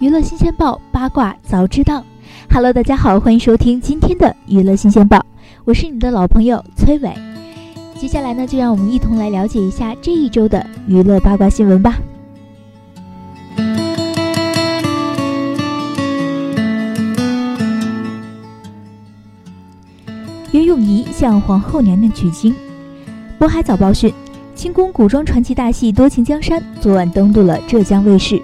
娱乐新鲜报八卦早知道，Hello，大家好，欢迎收听今天的娱乐新鲜报，我是你的老朋友崔伟。接下来呢，就让我们一同来了解一下这一周的娱乐八卦新闻吧。袁咏仪向皇后娘娘取经。渤海早报讯，清宫古装传奇大戏《多情江山》昨晚登陆了浙江卫视。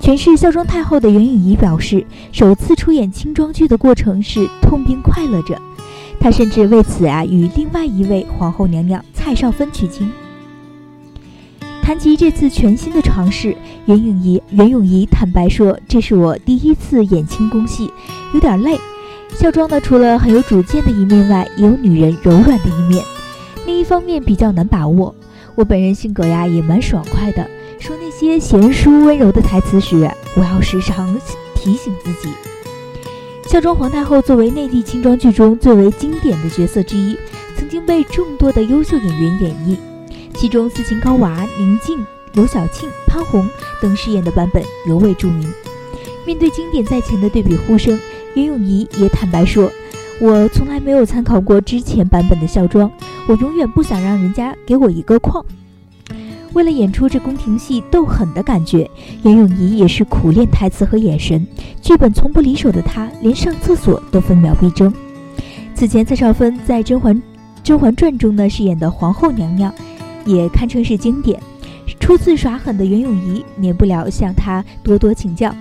诠释孝庄太后的袁咏仪表示，首次出演清装剧的过程是痛并快乐着。她甚至为此啊与另外一位皇后娘娘蔡少芬取经。谈及这次全新的尝试，袁咏仪袁咏仪坦白说：“这是我第一次演清宫戏，有点累。孝庄呢，除了很有主见的一面外，也有女人柔软的一面，另一方面比较难把握。我本人性格呀也蛮爽快的。”接贤淑温柔的台词时，我要时常提醒自己。孝庄皇太后作为内地清装剧中最为经典的角色之一，曾经被众多的优秀演员演绎，其中斯琴高娃、宁静、刘晓庆、潘虹等饰演的版本尤为著名。面对经典在前的对比呼声，袁咏仪也坦白说：“我从来没有参考过之前版本的孝庄，我永远不想让人家给我一个框。”为了演出这宫廷戏斗狠的感觉，袁咏仪也是苦练台词和眼神，剧本从不离手的她，连上厕所都分秒必争。此前，蔡少芬在《甄嬛甄嬛传》中呢饰演的皇后娘娘，也堪称是经典。初次耍狠的袁咏仪，免不了向她多多请教。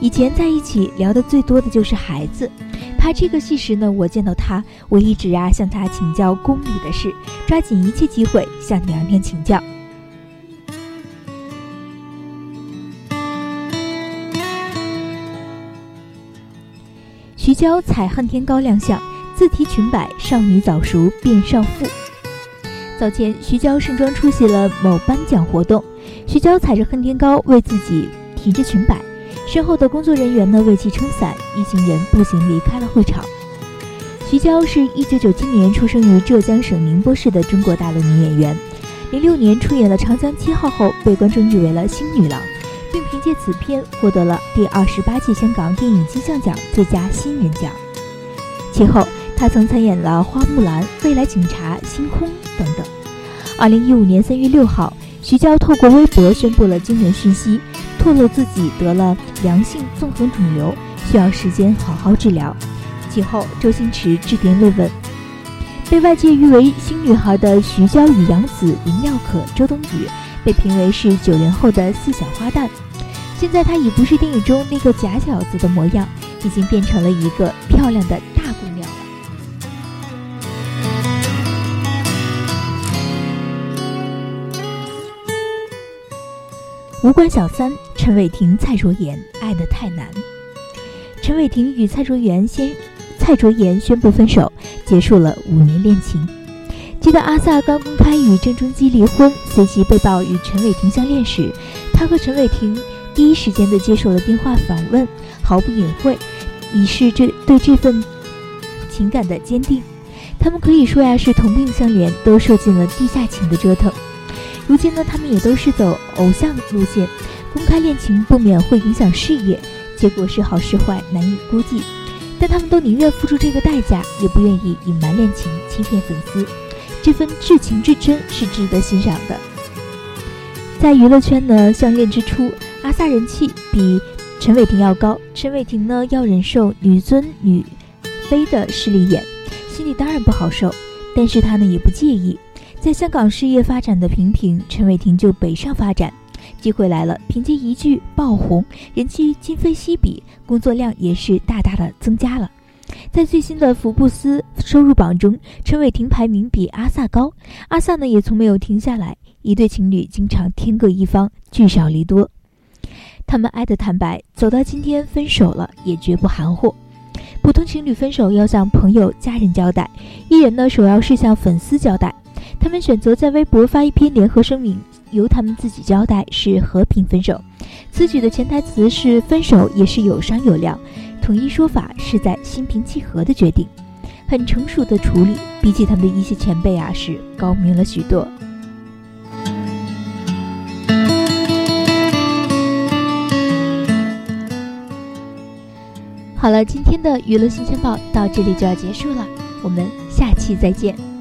以前在一起聊的最多的就是孩子。拍这个戏时呢，我见到她，我一直啊向她请教宫里的事，抓紧一切机会向娘娘请教。徐娇踩恨天高亮相，自提裙摆，少女早熟变少妇。早前，徐娇盛装出席了某颁奖活动，徐娇踩着恨天高为自己提着裙摆，身后的工作人员呢为其撑伞，一行人步行离开了会场。徐娇是一九九七年出生于浙江省宁波市的中国大陆女演员，零六年出演了《长江七号》后被观众誉为了新女郎。并凭借此片获得了第二十八届香港电影金像奖最佳新人奖。其后，他曾参演了《花木兰》《未来警察》《星空》等等。二零一五年三月六号，徐娇透过微博宣布了惊人讯息，透露自己得了良性纵横肿瘤，需要时间好好治疗。其后，周星驰致电慰问。被外界誉为新女孩的徐娇与杨紫、林妙可、周冬雨，被评为是九零后的四小花旦。现在她已不是电影中那个假小子的模样，已经变成了一个漂亮的大姑娘了。无关小三，陈伟霆、蔡卓妍爱的太难。陈伟霆与蔡卓妍先，蔡卓妍宣布分手，结束了五年恋情。记得阿 sa 刚公开与郑中基离婚，随即被曝与陈伟霆相恋时，他和陈伟霆。第一时间的接受了电话访问，毫不隐晦，以示这对这份情感的坚定。他们可以说呀是同病相怜，都受尽了地下情的折腾。如今呢，他们也都是走偶像路线，公开恋情不免会影响事业，结果是好是坏难以估计。但他们都宁愿付出这个代价，也不愿意隐瞒恋情，欺骗粉丝。这份至情至真是值得欣赏的。在娱乐圈呢，相恋之初。阿 sa 人气比陈伟霆要高，陈伟霆呢要忍受女尊女卑的势利眼，心里当然不好受。但是他呢也不介意，在香港事业发展的平平，陈伟霆就北上发展，机会来了，凭借一句爆红，人气今非昔比，工作量也是大大的增加了。在最新的福布斯收入榜中，陈伟霆排名比阿 sa 高，阿 sa 呢也从没有停下来。一对情侣经常天各一方，聚少离多。他们爱的坦白，走到今天分手了也绝不含糊。普通情侣分手要向朋友、家人交代，艺人呢首要是向粉丝交代。他们选择在微博发一篇联合声明，由他们自己交代是和平分手。此举的潜台词是分手也是有商有量，统一说法是在心平气和的决定，很成熟的处理。比起他们的一些前辈啊，是高明了许多。今天的娱乐新鲜报到这里就要结束了，我们下期再见。